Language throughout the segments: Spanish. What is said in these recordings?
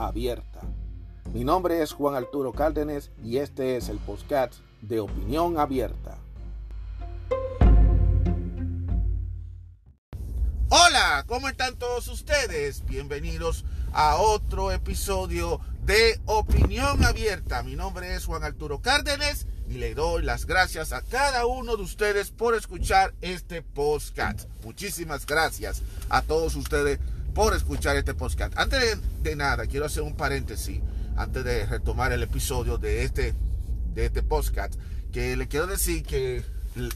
abierta. Mi nombre es Juan Arturo Cárdenas y este es el podcast de Opinión Abierta. Hola, ¿cómo están todos ustedes? Bienvenidos a otro episodio de Opinión Abierta. Mi nombre es Juan Arturo Cárdenas y le doy las gracias a cada uno de ustedes por escuchar este podcast. Muchísimas gracias a todos ustedes por escuchar este podcast. Antes de, nada, quiero hacer un paréntesis antes de retomar el episodio de este, de este podcast, que le quiero decir que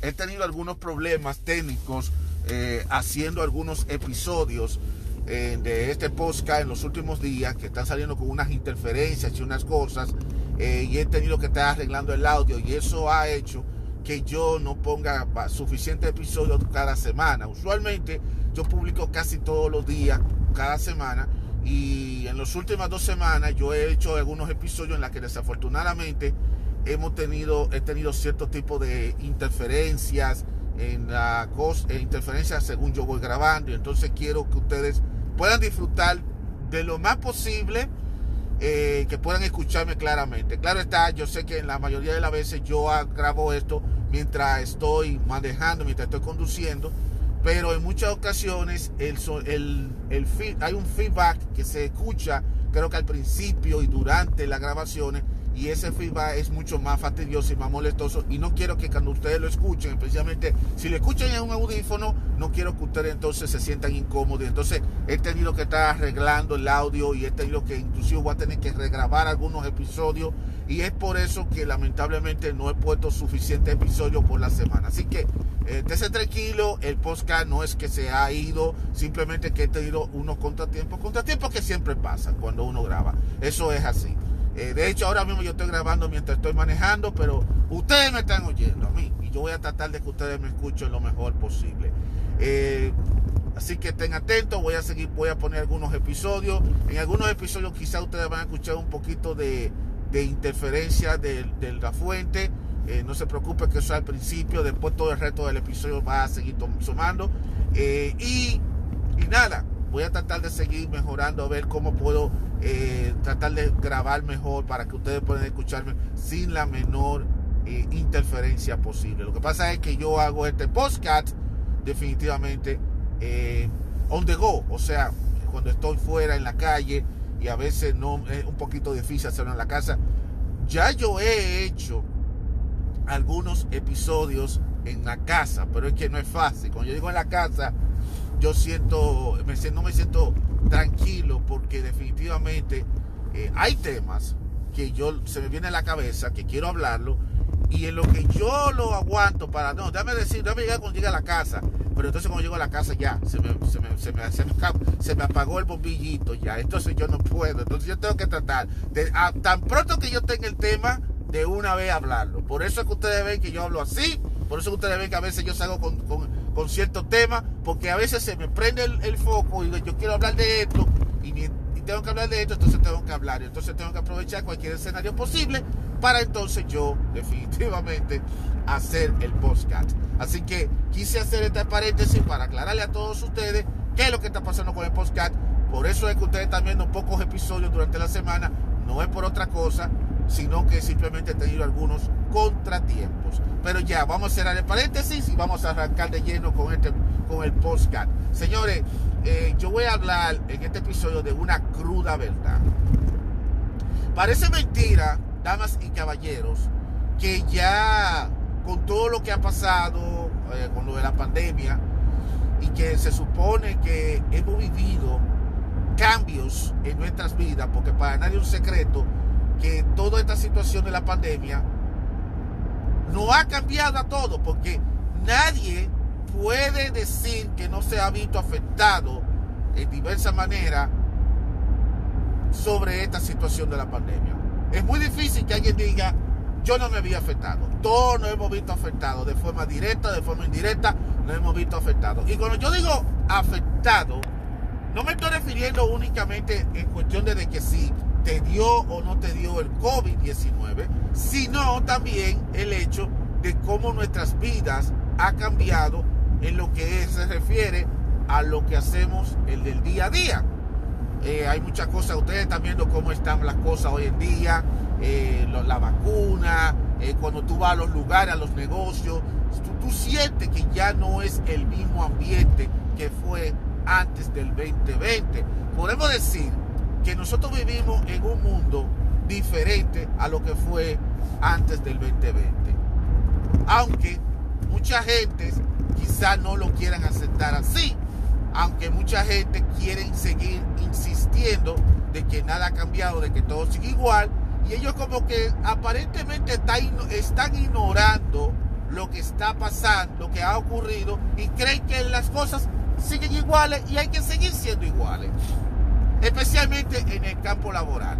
he tenido algunos problemas técnicos eh, haciendo algunos episodios eh, de este podcast en los últimos días que están saliendo con unas interferencias y unas cosas eh, y he tenido que estar arreglando el audio y eso ha hecho que yo no ponga suficientes episodios cada semana. Usualmente yo publico casi todos los días, cada semana, y en las últimas dos semanas yo he hecho algunos episodios en los que desafortunadamente hemos tenido, he tenido cierto tipo de interferencias en la interferencias según yo voy grabando y entonces quiero que ustedes puedan disfrutar de lo más posible eh, que puedan escucharme claramente. Claro está, yo sé que en la mayoría de las veces yo grabo esto mientras estoy manejando, mientras estoy conduciendo, pero en muchas ocasiones el, el, el, hay un feedback que se escucha, creo que al principio y durante las grabaciones, y ese feedback es mucho más fastidioso y más molestoso y no quiero que cuando ustedes lo escuchen, especialmente si lo escuchan en un audífono, no quiero que ustedes entonces se sientan incómodos. Entonces he tenido que estar arreglando el audio y he tenido que inclusive voy a tener que regrabar algunos episodios y es por eso que lamentablemente no he puesto suficientes episodios por la semana. Así que eh, tranquilo, el podcast no es que se ha ido, simplemente que he tenido unos contratiempos, contratiempos que siempre pasan cuando uno graba. Eso es así. Eh, de hecho, ahora mismo yo estoy grabando mientras estoy manejando, pero ustedes me están oyendo a mí y yo voy a tratar de que ustedes me escuchen lo mejor posible. Eh, así que estén atentos, voy a seguir, voy a poner algunos episodios. En algunos episodios quizás ustedes van a escuchar un poquito de, interferencia de, la fuente. Eh, no se preocupe que eso es al principio, después todo el resto del episodio va a seguir sumando. y nada, voy a tratar de seguir mejorando, a ver cómo puedo eh, tratar de grabar mejor para que ustedes puedan escucharme sin la menor eh, interferencia posible. Lo que pasa es que yo hago este podcast definitivamente eh, on the go, o sea, cuando estoy fuera en la calle y a veces no es un poquito difícil hacerlo en la casa. Ya yo he hecho algunos episodios en la casa, pero es que no es fácil. Cuando yo digo en la casa, yo siento, me, no me siento tranquilo porque definitivamente eh, hay temas que yo se me viene a la cabeza, que quiero hablarlo, y en lo que yo lo aguanto para, no, déjame decir, déjame llegar cuando llegue a la casa, pero entonces cuando llego a la casa ya, se me, se me, se me, apagó el bombillito ya, entonces yo no puedo, entonces yo tengo que tratar, de, tan pronto que yo tenga el tema, de una vez hablarlo. Por eso es que ustedes ven que yo hablo así, por eso ustedes ven que a veces yo salgo con, con, ciertos temas, porque a veces se me prende el, foco y yo quiero hablar de esto y, tengo que hablar de esto, entonces tengo que hablar. Entonces tengo que aprovechar cualquier escenario posible para entonces yo definitivamente hacer el podcast. Así que quise hacer este paréntesis para aclararle a todos ustedes qué es lo que está pasando con el podcast. Por eso es que ustedes están viendo pocos episodios durante la semana. No es por otra cosa, sino que simplemente he tenido algunos contratiempos. Pero ya, vamos a cerrar el paréntesis y vamos a arrancar de lleno con, este, con el postcard. Señores, eh, yo voy a hablar en este episodio de una cruda verdad. Parece mentira, damas y caballeros, que ya con todo lo que ha pasado eh, con lo de la pandemia y que se supone que hemos vivido cambios en nuestras vidas, porque para nadie es un secreto que toda esta situación de la pandemia no ha cambiado a todo, porque nadie puede decir que no se ha visto afectado en diversas maneras sobre esta situación de la pandemia. Es muy difícil que alguien diga, yo no me había afectado. Todos nos hemos visto afectados, de forma directa, de forma indirecta, nos hemos visto afectados. Y cuando yo digo afectado, no me estoy refiriendo únicamente en cuestión de que si te dio o no te dio el COVID-19, sino también el hecho de cómo nuestras vidas ha cambiado en lo que se refiere a lo que hacemos el del día a día. Eh, hay muchas cosas, ustedes están viendo cómo están las cosas hoy en día, eh, la vacuna, eh, cuando tú vas a los lugares, a los negocios, tú, tú sientes que ya no es el mismo ambiente que fue antes del 2020. Podemos decir que nosotros vivimos en un mundo diferente a lo que fue antes del 2020. Aunque mucha gente quizá no lo quieran aceptar así, aunque mucha gente quiere seguir insistiendo de que nada ha cambiado, de que todo sigue igual, y ellos como que aparentemente están ignorando lo que está pasando, lo que ha ocurrido, y creen que las cosas siguen iguales y hay que seguir siendo iguales, especialmente en el campo laboral.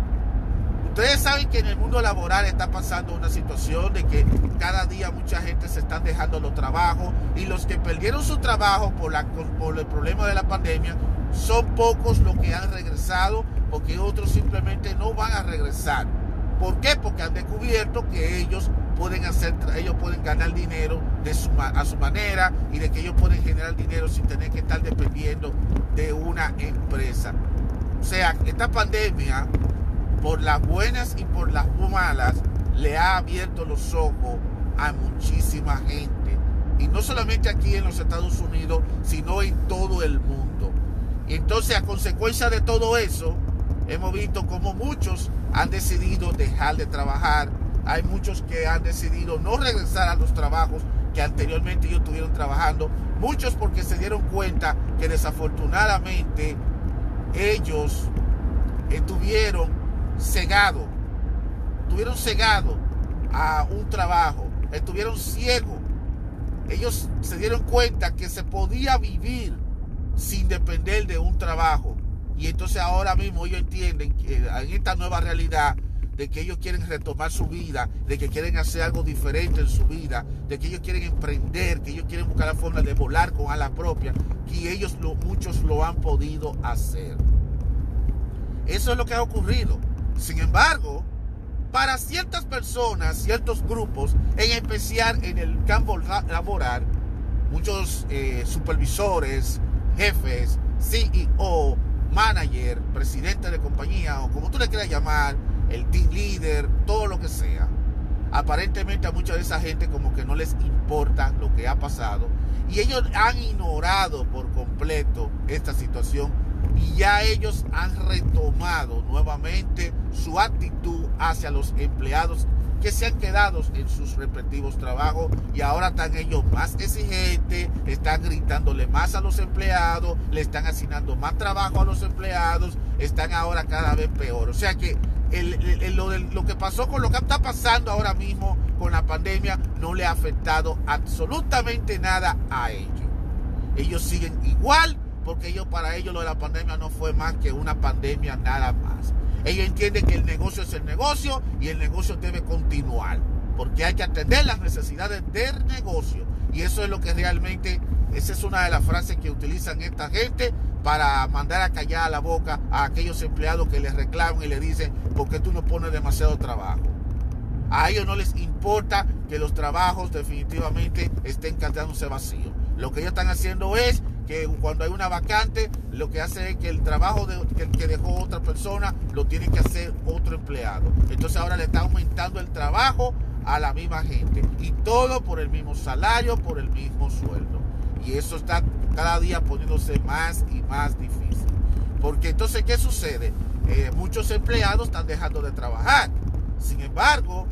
Ustedes saben que en el mundo laboral está pasando una situación de que cada día mucha gente se están dejando los trabajos y los que perdieron su trabajo por, la, por el problema de la pandemia son pocos los que han regresado porque otros simplemente no van a regresar. ¿Por qué? Porque han descubierto que ellos pueden hacer, ellos pueden ganar dinero a su manera y de que ellos pueden generar dinero sin tener que estar dependiendo de una empresa. O sea, esta pandemia, por las buenas y por las malas, le ha abierto los ojos a muchísima gente. Y no solamente aquí en los Estados Unidos, sino en todo el mundo. Entonces, a consecuencia de todo eso, hemos visto como muchos han decidido dejar de trabajar hay muchos que han decidido no regresar a los trabajos que anteriormente ellos estuvieron trabajando. Muchos porque se dieron cuenta que desafortunadamente ellos estuvieron cegados, estuvieron cegados a un trabajo, estuvieron ciegos. Ellos se dieron cuenta que se podía vivir sin depender de un trabajo. Y entonces ahora mismo ellos entienden que en esta nueva realidad de que ellos quieren retomar su vida, de que quieren hacer algo diferente en su vida, de que ellos quieren emprender, que ellos quieren buscar la forma de volar con alas propias, y ellos lo, muchos lo han podido hacer. Eso es lo que ha ocurrido. Sin embargo, para ciertas personas, ciertos grupos, en especial en el campo laboral, muchos eh, supervisores, jefes, CEO, manager, presidente de compañía o como tú le quieras llamar, el team leader, todo lo que sea. Aparentemente a mucha de esa gente como que no les importa lo que ha pasado y ellos han ignorado por completo esta situación y ya ellos han retomado nuevamente su actitud hacia los empleados que se han quedado en sus respectivos trabajos y ahora están ellos más exigentes, están gritándole más a los empleados, le están asignando más trabajo a los empleados, están ahora cada vez peor. O sea que lo, que pasó con lo que está pasando ahora mismo con la pandemia no le ha afectado absolutamente nada a ellos. Ellos siguen igual porque ellos para ellos lo de la pandemia no fue más que una pandemia nada más. Ellos entienden que el negocio es el negocio y el negocio debe continuar porque hay que atender las necesidades del negocio y eso es lo que realmente esa es una de las frases que utilizan esta gente para mandar a callar la boca a aquellos empleados que les reclaman y le dicen, porque tú no pones demasiado trabajo? A ellos no les importa que los trabajos definitivamente estén quedándose vacíos. Lo que ellos están haciendo es que cuando hay una vacante, lo que hace es que el trabajo que, dejó otra persona lo tiene que hacer otro empleado. Entonces ahora le está aumentando el trabajo a la misma gente. Y todo por el mismo salario, por el mismo sueldo. Y eso está cada día poniéndose más y más difícil. Porque entonces, ¿qué sucede? Eh, muchos empleados están dejando de trabajar. Sin embargo,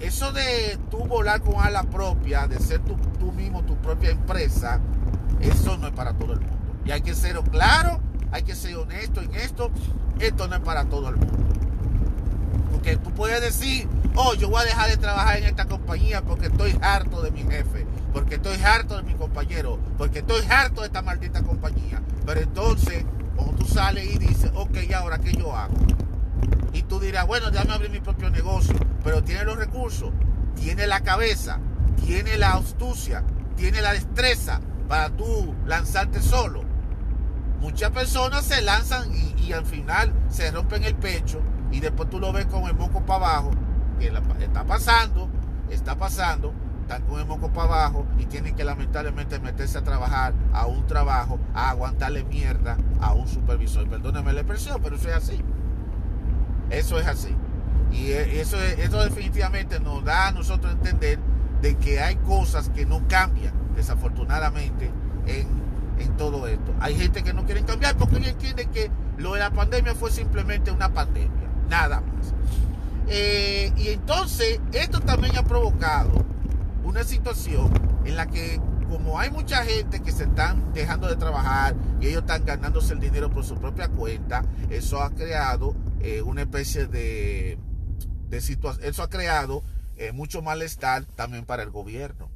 eso de tú volar con ala propia, de ser tú, tú mismo tu propia empresa, eso no es para todo el mundo. Y hay que ser claro, hay que ser honesto en esto. Esto no es para todo el mundo. Porque tú puedes decir, oh, yo voy a dejar de trabajar en esta compañía porque estoy harto de mi jefe, porque estoy harto de mi compañero, porque estoy harto de esta maldita compañía. Pero entonces, cuando tú sales y dices, ok, ¿y ahora qué yo hago? Y tú dirás, bueno, déjame abrir mi propio negocio, pero tiene los recursos, tiene la cabeza, tiene la astucia, tiene la destreza para tú lanzarte solo. Muchas personas se lanzan y, al final se rompen el pecho y después tú lo ves con el moco para abajo. Que está pasando, está pasando, están con el moco para abajo y tienen que lamentablemente meterse a trabajar a un trabajo, a aguantarle mierda a un supervisor. Perdóname la expresión, pero eso es así. Eso es así. Y e, eso, eso definitivamente nos da a nosotros entender de que hay cosas que no cambian, desafortunadamente, en, todo esto. Hay gente que no quiere cambiar porque ellos entienden que lo de la pandemia fue simplemente una pandemia, nada más. Eh, y entonces, esto también ha provocado una situación en la que como hay mucha gente que se están dejando de trabajar y ellos están ganándose el dinero por su propia cuenta, eso ha creado eh, una especie de, situación, eso ha creado eh, mucho malestar también para el gobierno.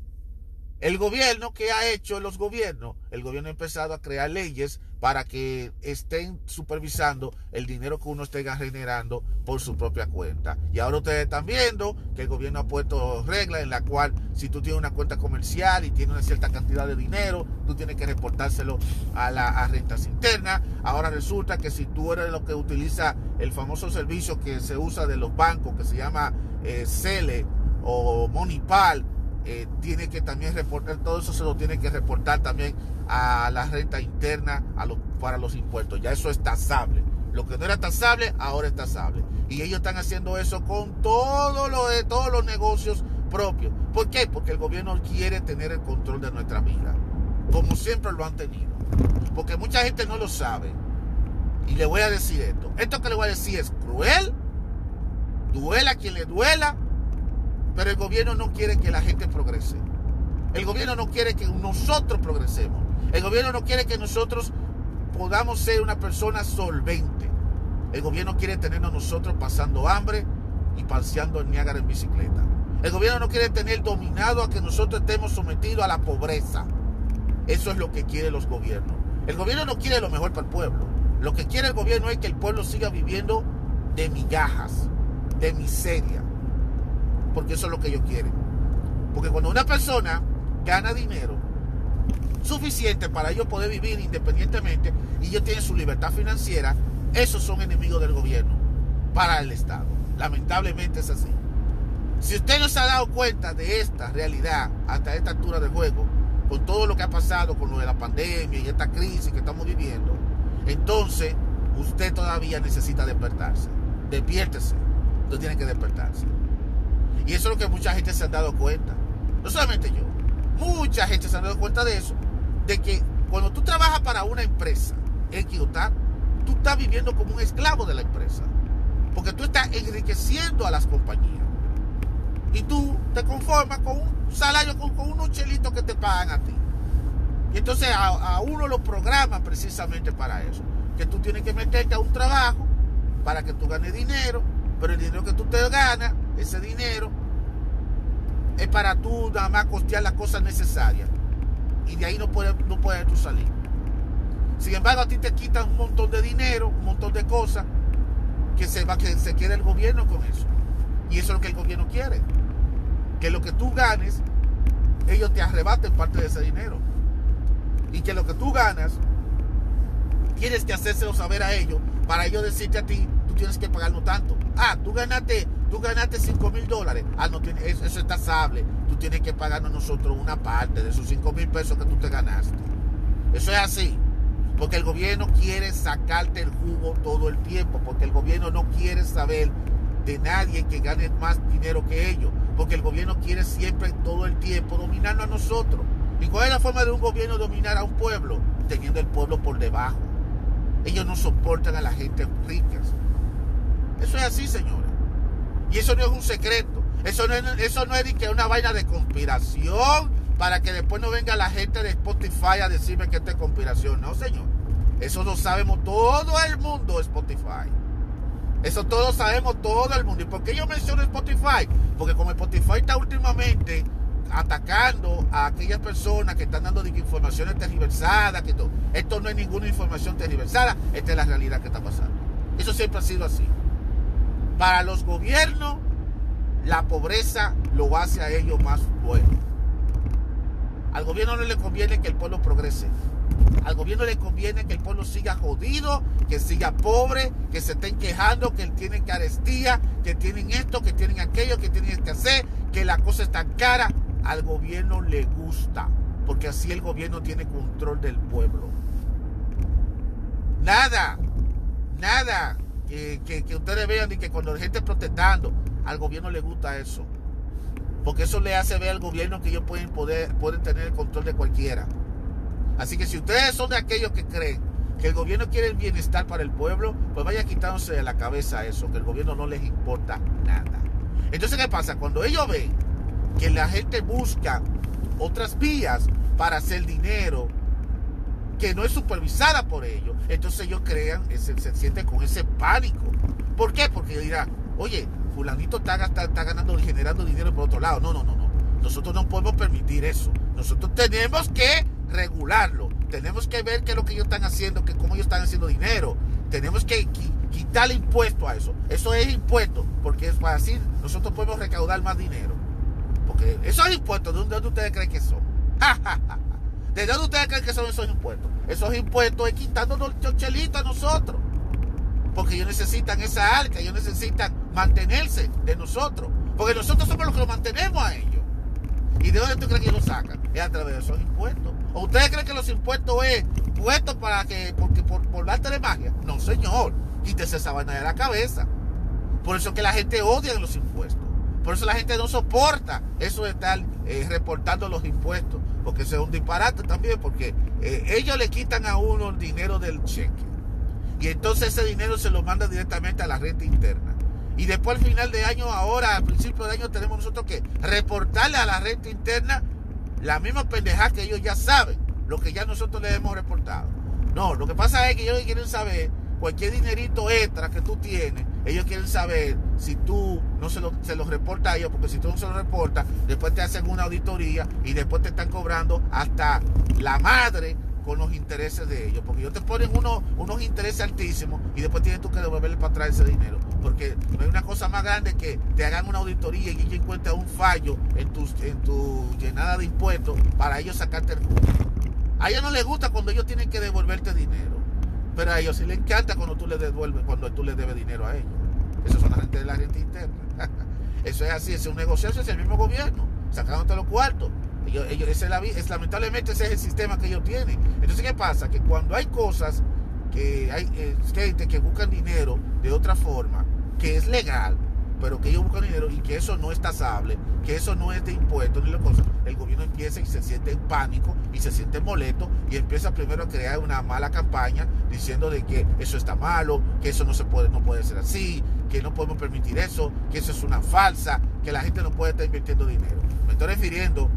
El gobierno, ¿qué ha hecho los gobiernos? El gobierno ha empezado a crear leyes para que estén supervisando el dinero que uno esté generando por su propia cuenta. Y ahora ustedes están viendo que el gobierno ha puesto reglas en la cual si tú tienes una cuenta comercial y tienes una cierta cantidad de dinero, tú tienes que reportárselo a las rentas internas. Ahora resulta que si tú eres lo que utiliza el famoso servicio que se usa de los bancos, que se llama eh, Cele o Monipal, eh, tiene que también reportar, todo eso se lo tiene que reportar también a la renta interna a los, para los impuestos. Ya eso es tasable. Lo que no era tasable, ahora es tasable. Y ellos están haciendo eso con todo lo de todos los negocios propios. ¿Por qué? Porque el gobierno quiere tener el control de nuestra vida. Como siempre lo han tenido. Porque mucha gente no lo sabe. Y le voy a decir esto. Esto que le voy a decir es cruel. Duela quien le duela pero el gobierno no quiere que la gente progrese. El gobierno no quiere que nosotros progresemos. El gobierno no quiere que nosotros podamos ser una persona solvente. El gobierno quiere tenernos nosotros pasando hambre y paseando en Niágara en bicicleta. El gobierno no quiere tener dominado a que nosotros estemos sometidos a la pobreza. Eso es lo que quieren los gobiernos. El gobierno no quiere lo mejor para el pueblo. Lo que quiere el gobierno es que el pueblo siga viviendo de migajas, de miseria porque eso es lo que ellos quieren. Porque cuando una persona gana dinero suficiente para ellos poder vivir independientemente y ellos tienen su libertad financiera, esos son enemigos del gobierno para el Estado. Lamentablemente es así. Si usted no se ha dado cuenta de esta realidad hasta esta altura del juego, con todo lo que ha pasado con lo de la pandemia y esta crisis que estamos viviendo, entonces usted todavía necesita despertarse. Despiértese. Usted tiene que despertarse. Y eso es lo que mucha gente se ha dado cuenta. No solamente yo. Mucha gente se ha dado cuenta de eso. De que cuando tú trabajas para una empresa en Kiotar, tú estás viviendo como un esclavo de la empresa. Porque tú estás enriqueciendo a las compañías. Y tú te conformas con un salario, con, unos chelitos que te pagan a ti. Y entonces a, uno lo programan precisamente para eso. Que tú tienes que meterte a un trabajo para que tú ganes dinero, pero el dinero que tú te ganas ese dinero es para tú nada más costear las cosas necesarias. Y de ahí no puedes no puedes tú salir. Sin embargo, a ti te quitan un montón de dinero, un montón de cosas, que se va, que se quede el gobierno con eso. Y eso es lo que el gobierno quiere. Que lo que tú ganes, ellos te arrebaten parte de ese dinero. Y que lo que tú ganas, tienes que hacérselo saber a ellos, para ellos decirte a ti, tienes que pagarlo tanto. Ah, tú ganaste tú ganaste 5 mil dólares. Ah, no tiene, eso, eso, es tasable. Tú tienes que pagarnos nosotros una parte de esos 5 mil pesos que tú te ganaste. Eso es así. Porque el gobierno quiere sacarte el jugo todo el tiempo. Porque el gobierno no quiere saber de nadie que gane más dinero que ellos. Porque el gobierno quiere siempre, todo el tiempo, dominarnos a nosotros. ¿Y cuál es la forma de un gobierno dominar a un pueblo? Teniendo el pueblo por debajo. Ellos no soportan a la gente rica. Eso es así, señor. Y eso no es un secreto. Eso no es, eso no es que una vaina de conspiración para que después no venga la gente de Spotify a decirme que esto es conspiración. No, señor. Eso lo sabemos todo el mundo, Spotify. Eso todos sabemos todo el mundo. ¿Y por qué yo menciono Spotify? Porque como Spotify está últimamente atacando a aquellas personas que están dando informaciones tergiversadas, que esto, esto no es ninguna información tergiversada, esta es la realidad que está pasando. Eso siempre ha sido así. Para los gobiernos, la pobreza lo hace a ellos más bueno. Al gobierno no le conviene que el pueblo progrese. Al gobierno le conviene que el pueblo siga jodido, que siga pobre, que se estén quejando, que tienen carestía, que tienen esto, que tienen aquello, que tienen hacer, que la cosa está cara. Al gobierno le gusta, porque así el gobierno tiene control del pueblo. Nada, nada que, ustedes vean y que cuando la gente protestando, al gobierno le gusta eso. Porque eso le hace ver al gobierno que ellos pueden, poder, pueden tener el control de cualquiera. Así que si ustedes son de aquellos que creen que el gobierno quiere el bienestar para el pueblo, pues vaya quitándose de la cabeza eso, que el gobierno no les importa nada. Entonces, ¿qué pasa? Cuando ellos ven que la gente busca otras vías para hacer dinero, que no es supervisada por ellos, entonces ellos crean, se, se sienten con ese pánico. ¿Por qué? Porque dirán, oye, fulanito está, está, está generando dinero por otro lado. No, no, no, no. Nosotros no podemos permitir eso. Nosotros tenemos que regularlo. Tenemos que ver qué es lo que ellos están haciendo, que cómo ellos están haciendo dinero. Tenemos que quitarle impuesto a eso. Eso es impuesto, porque es para así nosotros podemos recaudar más dinero. Porque esos impuestos, ¿de dónde ustedes creen que son? ¿De dónde ustedes creen que son esos impuestos? Esos impuestos es quitándonos los chelitos a nosotros. Porque ellos necesitan esa arca, ellos necesitan mantenerse de nosotros. Porque nosotros somos los que lo mantenemos a ellos. ¿Y de dónde tú crees que ellos lo sacan? Es a través de esos impuestos. ¿O ustedes creen que los impuestos es puestos para que, porque por, por arte de magia? No, señor. Quítese esa vaina de la cabeza. Por eso que la gente odia los impuestos. Por eso la gente no soporta eso de estar eh, reportando los impuestos. Porque eso es un disparate también. Porque eh, ellos le quitan a uno el dinero del cheque. Y entonces ese dinero se lo manda directamente a la renta interna. Y después al final de año, ahora al principio de año, tenemos nosotros que reportarle a la renta interna la misma pendejada que ellos ya saben, lo que ya nosotros les hemos reportado. No, lo que pasa es que ellos quieren saber cualquier dinerito extra que tú tienes, ellos quieren saber si tú no se lo, se los reporta a ellos, porque si tú no se lo reportas, después te hacen una auditoría y después te están cobrando hasta la madre con los intereses de ellos, porque ellos te ponen unos, intereses altísimos y después tienes tú que devolverle para atrás ese dinero, porque no hay una cosa más grande que te hagan una auditoría y ellos encuentren un fallo en tu, en tu llenada de impuestos para ellos sacarte el culo. A ellos no les gusta cuando ellos tienen que devolverte dinero, pero a ellos sí les encanta cuando tú les devuelves, cuando tú les debes dinero a ellos. Esos son la gente de la gente interna. Eso es así, es un negocio, es el mismo gobierno, sacándote los cuartos. Ellos, es, la, es, lamentablemente ese es el sistema que ellos tienen. Entonces, ¿qué pasa? Que cuando hay cosas que hay eh, gente que buscan dinero de otra forma, que es legal, pero que ellos buscan dinero y que eso no es tasable, que eso no es de impuestos ni la cosa, el gobierno empieza y se siente en pánico y se siente molesto y empieza primero a crear una mala campaña diciendo de que eso está malo, que eso no se puede, no puede ser así, que no podemos permitir eso, que eso es una falsa, que la gente no puede estar invirtiendo dinero. Me estoy refiriendo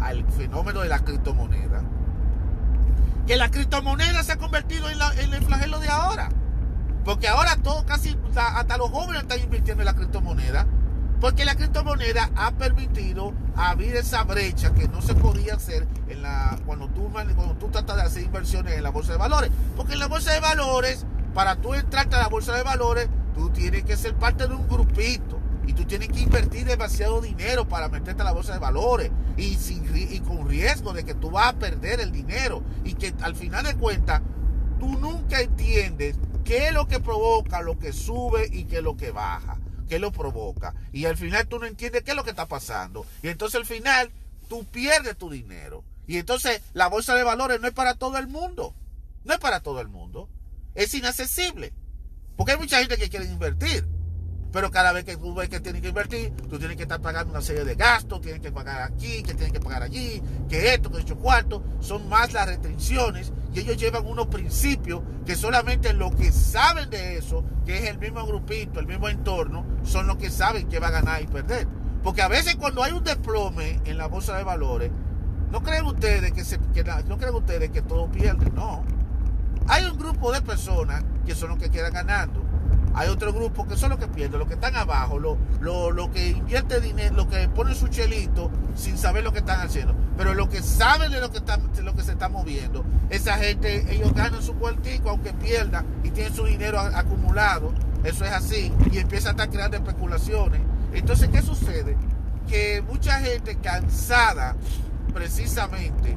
al fenómeno de la criptomoneda. Que la criptomoneda se ha convertido en, el flagelo de ahora. Porque ahora todo, casi, hasta los jóvenes están invirtiendo en la criptomoneda. Porque la criptomoneda ha permitido abrir esa brecha que no se podía hacer en la, cuando, tú, cuando tú tratas de hacer inversiones en la bolsa de valores. Porque en la bolsa de valores, para tú entrarte a la bolsa de valores, tú tienes que ser parte de un grupito y tú tienes que invertir demasiado dinero para meterte a la bolsa de valores y, sin, y con riesgo de que tú vas a perder el dinero y que al final de cuentas tú nunca entiendes qué es lo que provoca lo que sube y qué es lo que baja, qué lo provoca. Y al final tú no entiendes qué es lo que está pasando. Y entonces al final tú pierdes tu dinero. Y entonces la bolsa de valores no es para todo el mundo. No es para todo el mundo. Es inaccesible. Porque hay mucha gente que quiere invertir. Pero cada vez que tú ves que tienes que invertir, tú tienes que estar pagando una serie de gastos, tienes que pagar aquí, que tienes que pagar allí, que esto, que hecho cuarto, son más las restricciones y ellos llevan unos principios que solamente los que saben de eso, que es el mismo grupito, el mismo entorno, son los que saben que va a ganar y perder. Porque a veces cuando hay un desplome en la bolsa de valores, no creen ustedes que, se, no creen ustedes que todo pierde, no. Hay un grupo de personas que son los que quedan ganando hay otro grupo que son los que pierden, los que están abajo, los lo, que invierte dinero, los que ponen su chelito sin saber lo que están haciendo. Pero los que saben de lo que, está, lo que se está moviendo, esa gente, ellos ganan su cuartico aunque pierdan y tienen su dinero acumulado. eso es así, y empieza a estar creando especulaciones. Entonces, ¿qué sucede? Que mucha gente cansada precisamente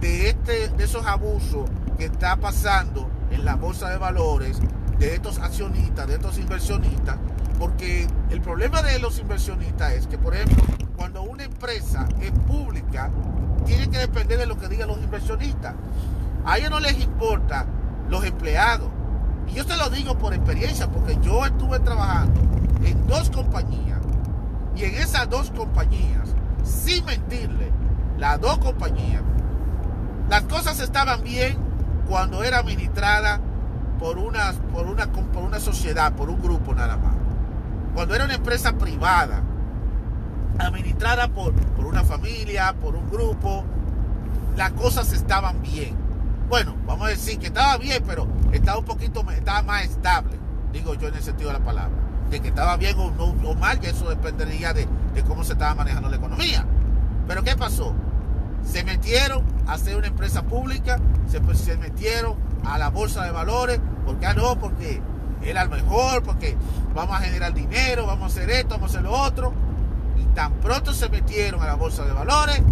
de, este, de esos abusos que está pasando en la bolsa de valores, de estos accionistas, de estos inversionistas, porque el problema de los inversionistas es que, por ejemplo, cuando una empresa es pública, tiene que depender de lo que digan los inversionistas. A ellos no les importa los empleados. Y yo te lo digo por experiencia, porque yo estuve trabajando en dos compañías. Y en esas dos compañías, sin mentirle, las dos compañías, las cosas estaban bien cuando era administrada por una, por una, por una sociedad, por un grupo nada más. Cuando era una empresa privada, administrada por, por una familia, por un grupo, las cosas estaban bien. Bueno, vamos a decir que estaba bien, pero estaba un poquito, estaba más estable, digo yo en el sentido de la palabra. De que estaba bien o, no, o mal, que eso dependería de, de cómo se estaba manejando la economía. Pero ¿qué pasó? Se metieron a ser una empresa pública, se, pues, se metieron a la bolsa de valores, porque ah, no, porque era el mejor, porque vamos a generar dinero, vamos a hacer esto, vamos a hacer lo otro. Y tan pronto se metieron a la bolsa de valores,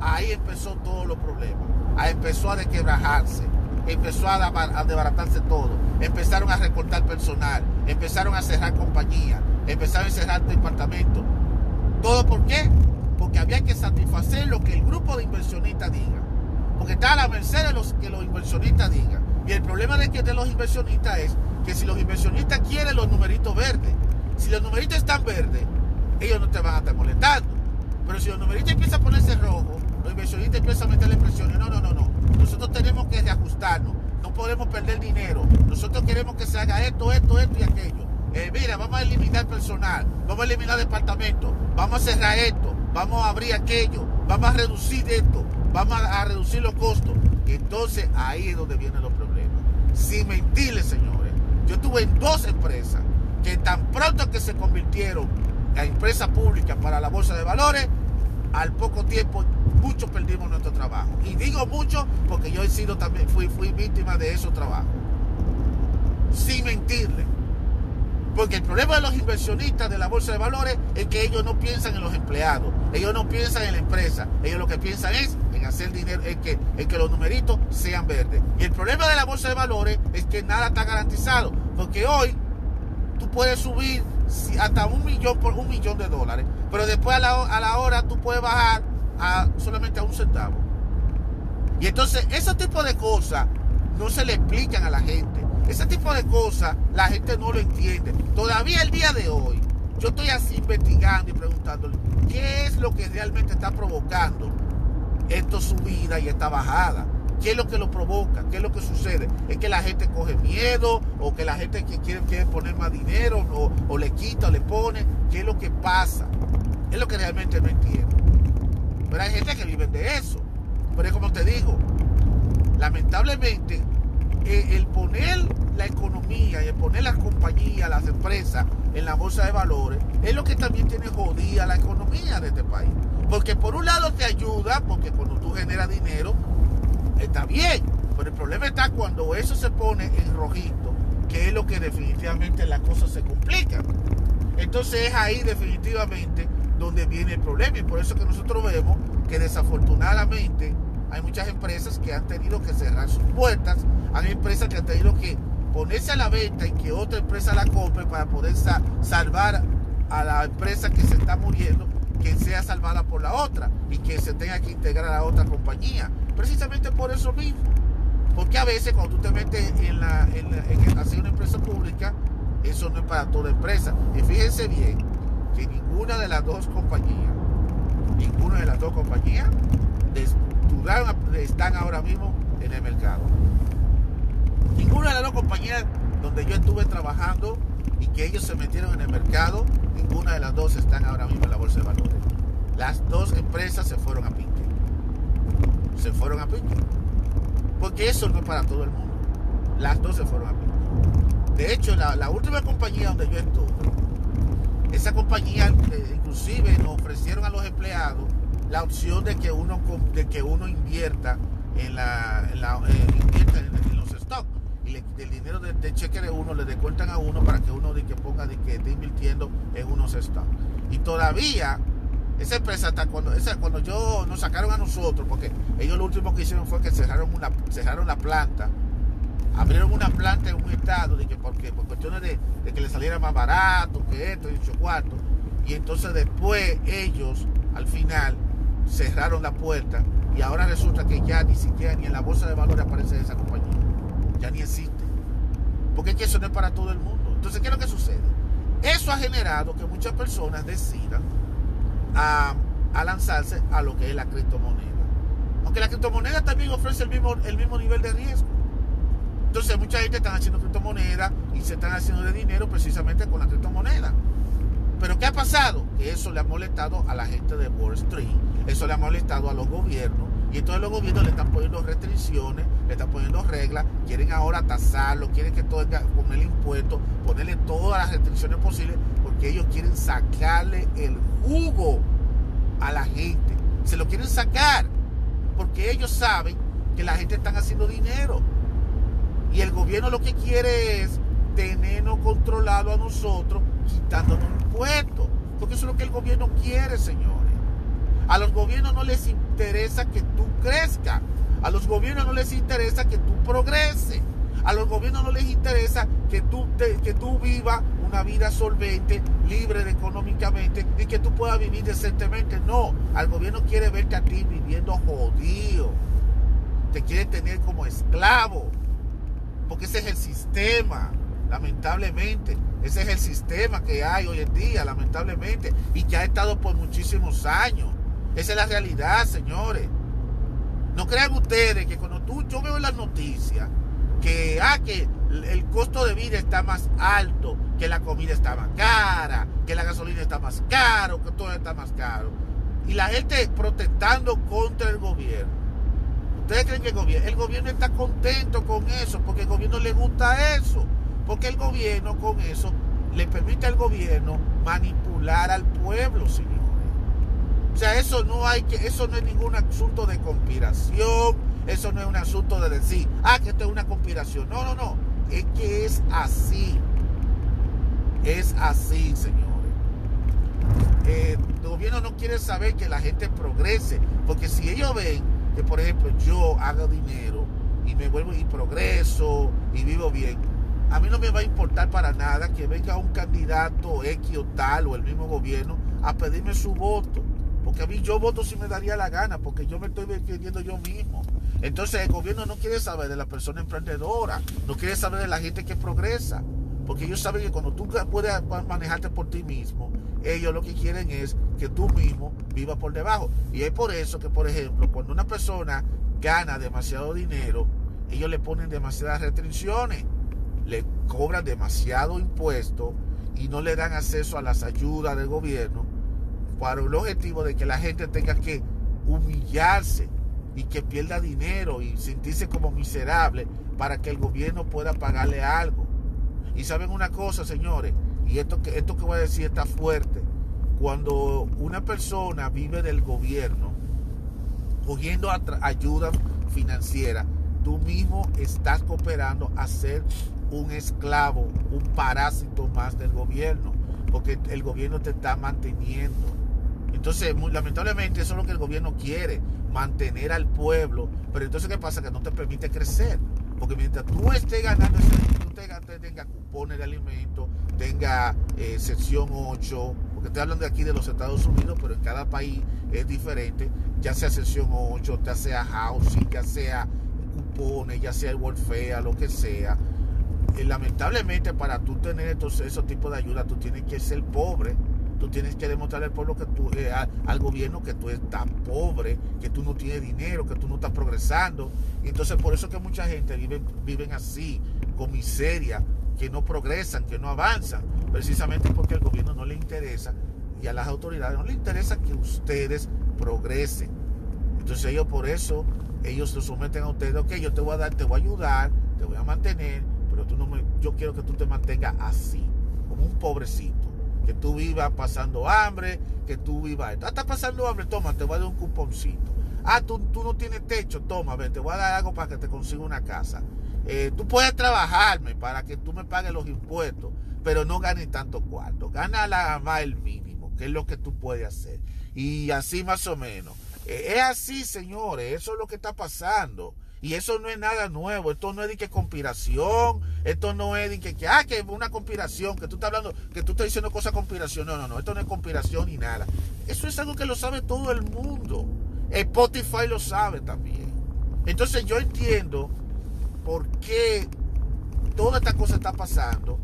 ahí empezó todos los problemas. Ahí empezó a desquebrajarse, empezó a, a desbaratarse todo. Empezaron a recortar personal, empezaron a cerrar compañías, empezaron a cerrar departamentos. ¿Todo por qué? Porque había que satisfacer lo que el grupo de inversionistas diga. Porque está a la merced de los que los inversionistas digan. Y el problema de, que de los inversionistas es que si los inversionistas quieren los numeritos verdes, si los numeritos están verdes, ellos no te van a estar molestando. Pero si los numeritos empiezan a ponerse rojos, los inversionistas empiezan a meterle presiones. No, no, no, no. Nosotros tenemos que reajustarnos. No podemos perder dinero. Nosotros queremos que se haga esto, esto, esto y aquello. Eh, mira, vamos a eliminar personal, vamos a eliminar departamentos, vamos a cerrar esto, vamos a abrir aquello, vamos a reducir esto, vamos a, a reducir los costos. Entonces ahí es donde vienen los problemas. Sin mentirles, señores, yo tuve en dos empresas que tan pronto que se convirtieron en empresas públicas para la bolsa de valores, al poco tiempo muchos perdimos nuestro trabajo. Y digo mucho porque yo he sido también, fui, fui víctima de esos trabajos. Sin mentirle. Porque el problema de los inversionistas de la bolsa de valores es que ellos no piensan en los empleados, ellos no piensan en la empresa, ellos lo que piensan es en hacer dinero, en que, los numeritos sean verdes. Y el problema de la bolsa de valores es que nada está garantizado, porque hoy tú puedes subir hasta un millón por un millón de dólares, pero después a la, a la hora tú puedes bajar a solamente a un centavo. Y entonces ese tipo de cosas no se le explican a la gente. Ese tipo de cosas la gente no lo entiende. Todavía el día de hoy, yo estoy así investigando y preguntándole qué es lo que realmente está provocando esta subida y esta bajada. ¿Qué es lo que lo provoca? ¿Qué es lo que sucede? ¿Es que la gente coge miedo? ¿O que la gente que quiere, quiere poner más dinero? O, o, le quita o le pone? ¿Qué es lo que pasa? Es lo que realmente no entiendo. Pero hay gente que vive de eso. Pero es como te digo, lamentablemente el poner la economía y el poner las compañías, las empresas en la bolsa de valores es lo que también tiene jodida la economía de este país. Porque por un lado te ayuda, porque cuando tú generas dinero, está bien. Pero el problema está cuando eso se pone en rojito, que es lo que definitivamente las cosas se complican. Entonces es ahí definitivamente donde viene el problema. Y por eso que nosotros vemos que desafortunadamente hay muchas empresas que han tenido que cerrar sus puertas, hay empresas que han tenido que ponerse a la venta y que otra empresa la compre para poder salvar a la empresa que se está muriendo, que sea salvada por la otra y que se tenga que integrar a otra compañía. Precisamente por eso mismo. Porque a veces cuando tú te metes en, la, en, en hacer una empresa pública, eso no es para toda empresa. Y fíjense bien que ninguna de las dos compañías, ninguna de las dos compañías están ahora mismo en el mercado. Ninguna de las dos compañías donde yo estuve trabajando y que ellos se metieron en el mercado, ninguna de las dos están ahora mismo en la bolsa de valores. Las dos empresas se fueron a pique. Se fueron a pique. Porque eso no es para todo el mundo. Las dos se fueron a pique. De hecho, la, última compañía donde yo estuve, esa compañía eh, inclusive nos ofrecieron a los empleados la opción de que uno, de que uno invierta en, la, en, eh, invierta en, los stocks y le, el dinero de, de cheque de uno, le descuentan a uno para que uno de que ponga de que esté invirtiendo en unos estados. Y todavía esa empresa hasta cuando esa, cuando yo nos sacaron a nosotros, porque ellos lo último que hicieron fue que cerraron una cerraron la planta, abrieron una planta en un estado de que porque por cuestiones de, que le saliera más barato que esto y ocho cuartos y entonces después ellos al final cerraron la puerta y ahora resulta que ya ni siquiera ni en la bolsa de valores aparece esa compañía. Ya ni existe. Porque es que eso no es para todo el mundo. Entonces, ¿qué es lo que sucede? Eso ha generado que muchas personas decidan a, lanzarse a lo que es la criptomoneda. Aunque la criptomoneda también ofrece el mismo, el mismo nivel de riesgo. Entonces mucha gente está haciendo criptomoneda y se están haciendo de dinero precisamente con la criptomoneda. Pero ¿qué ha pasado? Que eso le ha molestado a la gente de Wall Street, eso le ha molestado a los gobiernos, y entonces los gobiernos le están poniendo restricciones, le están poniendo reglas, quieren ahora tasarlo, quieren que todo ponerle impuestos, ponerle todas las restricciones posibles, porque ellos quieren sacarle el jugo a la gente. Se lo quieren sacar, porque ellos saben que la gente está haciendo dinero. Y el gobierno lo que quiere es tenernos controlado a nosotros quitándonos impuestos. Porque eso es lo que el gobierno quiere, señores. A los gobiernos no les interesa que tú crezcas. A los gobiernos no les interesa que tú progreses. A los gobiernos no les interesa que tú, que tú vivas una vida solvente, libre económicamente y que tú puedas vivir decentemente. No, al gobierno quiere verte a ti viviendo jodido. Te quiere tener como esclavo. Porque ese es el sistema lamentablemente. Ese es el sistema que hay hoy en día, lamentablemente, y que ha estado por muchísimos años. Esa es la realidad, señores. No crean ustedes que cuando tú, yo veo las noticias que, ah, que el costo de vida está más alto, que la comida está más cara, que la gasolina está más caro, que todo está más caro. Y la gente protestando contra el gobierno. ¿Ustedes creen que el gobierno, el gobierno está contento con eso? Porque el gobierno le gusta eso. Porque el gobierno con eso le permite al gobierno manipular al pueblo, señores. O sea, eso no hay que, eso no es ningún asunto de conspiración, eso no es un asunto de decir, ah, que esto es una conspiración. No, no, no. Es que es así. Es así, señores. el gobierno no quiere saber que la gente progrese, porque si ellos ven que, por ejemplo, yo hago dinero y me vuelvo y progreso y vivo bien, a mí no me va a importar para nada que venga un candidato X o tal o el mismo gobierno a pedirme su voto. Porque a mí yo voto si me daría la gana, porque yo me estoy vendiendo yo mismo. Entonces el gobierno no quiere saber de la persona emprendedora, no quiere saber de la gente que progresa. Porque ellos saben que cuando tú puedes manejarte por ti mismo, ellos lo que quieren es que tú mismo vivas por debajo. Y es por eso que, por ejemplo, cuando una persona gana demasiado dinero, ellos le ponen demasiadas restricciones le cobran demasiado impuesto y no le dan acceso a las ayudas del gobierno para el objetivo de que la gente tenga que humillarse y que pierda dinero y sentirse como miserable para que el gobierno pueda pagarle algo. Y saben una cosa, señores, y esto que, esto que voy a decir está fuerte. Cuando una persona vive del gobierno, cogiendo ayuda financiera, tú mismo estás cooperando a ser un esclavo, un parásito más del gobierno, porque el gobierno te está manteniendo. Entonces, lamentablemente, eso es lo que el gobierno quiere, mantener al pueblo. Pero entonces, ¿qué pasa? Que no te permite crecer. Porque mientras tú estés ganando ese tú tengas cupones de alimentos, tenga eh, sección 8, porque estoy hablando de aquí de los Estados Unidos, pero en cada país es diferente, ya sea sección 8, ya sea housing, ya sea cupones, ya sea el welfare, lo que sea lamentablemente para tú tener estos, esos tipos de ayuda, tú tienes que ser pobre. Tú tienes que demostrarle al pueblo que tú, eh, al gobierno que tú estás pobre, que tú no tienes dinero, que tú no estás progresando. entonces por eso que mucha gente vive, así, con miseria, que no progresan, que no avanzan, precisamente porque al gobierno no le interesa y a las autoridades no le interesa que ustedes progresen. Entonces ellos por eso, ellos se someten a ustedes, ok, yo te voy a dar, te voy a ayudar, te voy a mantener, yo quiero que tú te mantengas así, como un pobrecito. Que tú vivas pasando hambre, que tú vivas. Ah, estás pasando hambre, toma, te voy a dar un cuponcito. Ah, tú, tú no tienes techo, toma, te voy a dar algo para que te consiga una casa. eh, tú puedes trabajarme para que tú me pagues los impuestos, pero no ganes tanto cuarto. Gana la más el mínimo, que es lo que tú puedes hacer. Y así más o menos. Eh, es así, señores, eso es lo que está pasando. Y eso no es nada nuevo, esto no es de que conspiración, esto no es de que, que ah, que una conspiración, que tú estás hablando, que tú estás diciendo cosas conspiración. No, no, no, esto no es conspiración ni nada. Eso es algo que lo sabe todo el mundo. Spotify lo sabe también. Entonces yo entiendo por qué toda esta cosa está pasando.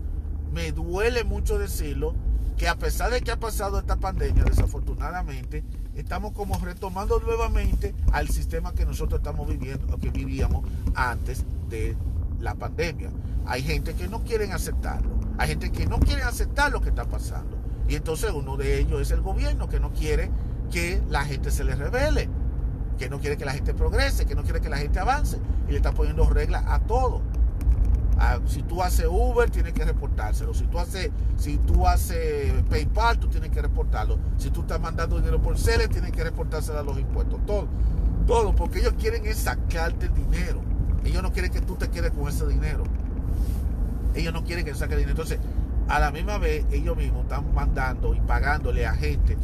Me duele mucho decirlo, que a pesar de que ha pasado esta pandemia, desafortunadamente, estamos como retomando nuevamente al sistema que nosotros estamos viviendo, o que vivíamos antes de la pandemia. Hay gente que no quieren aceptarlo, hay gente que no quiere aceptar lo que está pasando. Y entonces uno de ellos es el gobierno que no quiere que la gente se le revele, que no quiere que la gente progrese, que no quiere que la gente avance y le está poniendo reglas a todo. Si tú haces Uber, tienes que reportárselo. Si tú haces, si tú haces PayPal, tú tienes que reportarlo. Si tú estás mandando dinero por Cele, tienes que reportárselo a los impuestos. Todo, todo, porque ellos quieren es sacarte el dinero. Ellos no quieren que tú te quedes con ese dinero. Ellos no quieren que saque el dinero. Entonces, a la misma vez, ellos mismos están mandando y pagándole a gente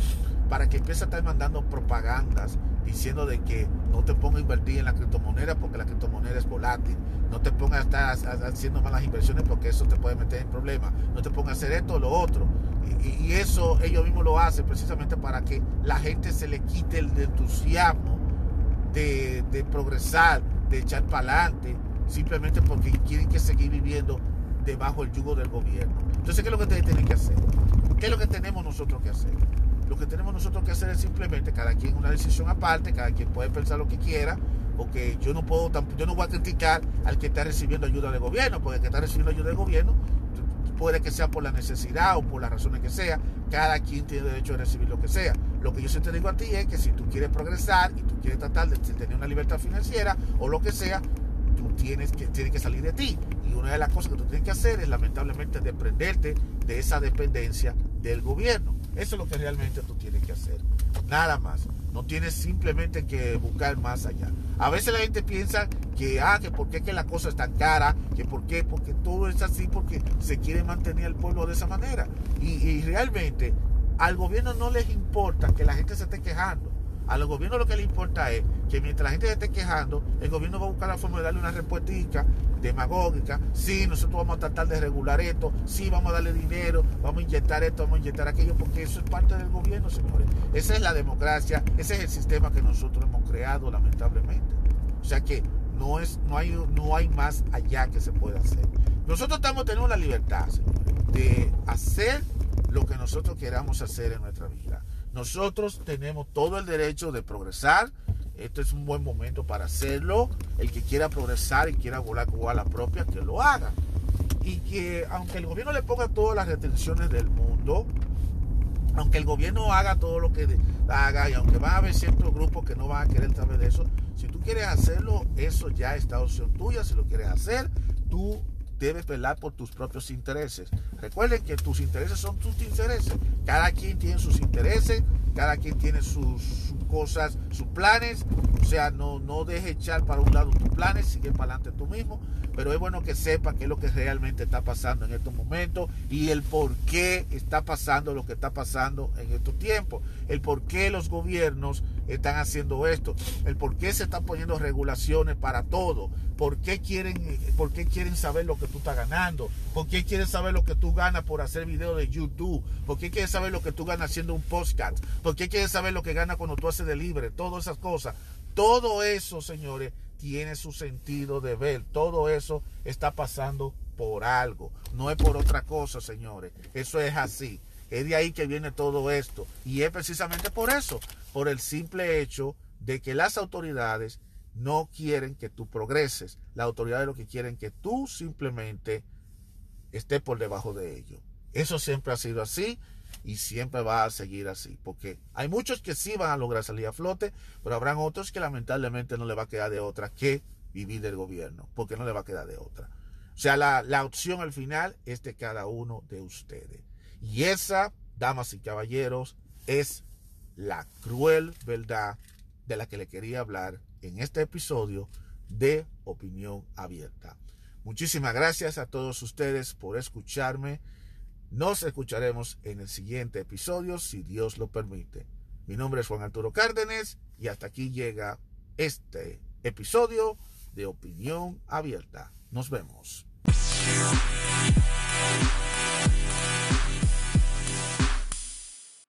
para que empiece a estar mandando propagandas diciendo de que no te pongas a invertir en la criptomoneda porque la criptomoneda es volátil. No te pongas a estar haciendo malas inversiones porque eso te puede meter en problemas. No te pongas a hacer esto o lo otro. Y, eso ellos mismos lo hacen precisamente para que la gente se le quite el entusiasmo de, de progresar, de echar para adelante, simplemente porque quieren que seguir viviendo debajo del yugo del gobierno. Entonces, ¿qué es lo que ustedes tienen que hacer? ¿Qué es lo que tenemos nosotros que hacer? Lo que tenemos nosotros que hacer es simplemente cada quien una decisión aparte, cada quien puede pensar lo que quiera, porque yo no puedo, yo no voy a criticar al que está recibiendo ayuda del gobierno, porque el que está recibiendo ayuda del gobierno puede que sea por la necesidad o por las razones que sea, cada quien tiene derecho a recibir lo que sea. Lo que yo siempre digo a ti es que si tú quieres progresar y tú quieres tratar de tener una libertad financiera o lo que sea, tú tienes que, tienes que salir de ti. Y una de las cosas que tú tienes que hacer es lamentablemente desprenderte de esa dependencia del gobierno. Eso es lo que realmente tú tienes que hacer. Nada más. No tienes simplemente que buscar más allá. A veces la gente piensa que, ah, que por qué que la cosa es tan cara, que por qué, porque todo es así, porque se quiere mantener el pueblo de esa manera. Y realmente al gobierno no les importa que la gente se esté quejando. A los gobiernos lo que le importa es que mientras la gente esté quejando, el gobierno va a buscar la forma de darle una respuesta demagógica. Sí, nosotros vamos a tratar de regular esto. Sí, vamos a darle dinero. Vamos a inyectar esto, vamos a inyectar aquello, porque eso es parte del gobierno, señores. Esa es la democracia, ese es el sistema que nosotros hemos creado, lamentablemente. O sea que no, es, no, hay, no hay más allá que se pueda hacer. Nosotros estamos teniendo la libertad, señores, de hacer lo que nosotros queramos hacer en nuestra vida. Nosotros tenemos todo el derecho de progresar. Esto es un buen momento para hacerlo. El que quiera progresar y quiera volar con la propia, que lo haga. Y que aunque el gobierno le ponga todas las restricciones del mundo, aunque el gobierno haga todo lo que haga y aunque va a haber ciertos grupos que no van a querer saber de eso, si tú quieres hacerlo, eso ya está opción tuya. Si lo quieres hacer, tú debes velar por tus propios intereses. Recuerden que tus intereses son tus intereses. Cada quien tiene sus intereses, cada quien tiene sus, cosas, sus planes. O sea, no, no dejes echar para un lado tus planes, sigue para adelante tú mismo. Pero es bueno que sepa qué es lo que realmente está pasando en estos momentos y el por qué está pasando lo que está pasando en estos tiempos. El por qué los gobiernos están haciendo esto. El por qué se están poniendo regulaciones para todo. ¿Por qué quieren, por qué quieren saber lo que tú estás ganando? ¿Por qué quieren saber lo que tú ganas por hacer videos de YouTube? ¿Por qué quieren saber lo que tú ganas haciendo un podcast? ¿Por qué quieren saber lo que ganas cuando tú haces de libre? Todas esas cosas. Todo eso, señores, tiene su sentido de ver. Todo eso está pasando por algo. No es por otra cosa, señores. Eso es así. Es de ahí que viene todo esto. Y es precisamente por eso. Por el simple hecho de que las autoridades no quieren que tú progreses. Las autoridades lo que quieren que tú simplemente estés por debajo de ellos. Eso siempre ha sido así y siempre va a seguir así. Porque hay muchos que sí van a lograr salir a flote, pero habrán otros que lamentablemente no le va a quedar de otra que vivir del gobierno, porque no le va a quedar de otra. O sea, la, la opción al final es de cada uno de ustedes. Y esa, damas y caballeros, es la cruel verdad de la que le quería hablar en este episodio de Opinión Abierta. Muchísimas gracias a todos ustedes por escucharme. Nos escucharemos en el siguiente episodio, si Dios lo permite. Mi nombre es Juan Arturo Cárdenas y hasta aquí llega este episodio de Opinión Abierta. Nos vemos.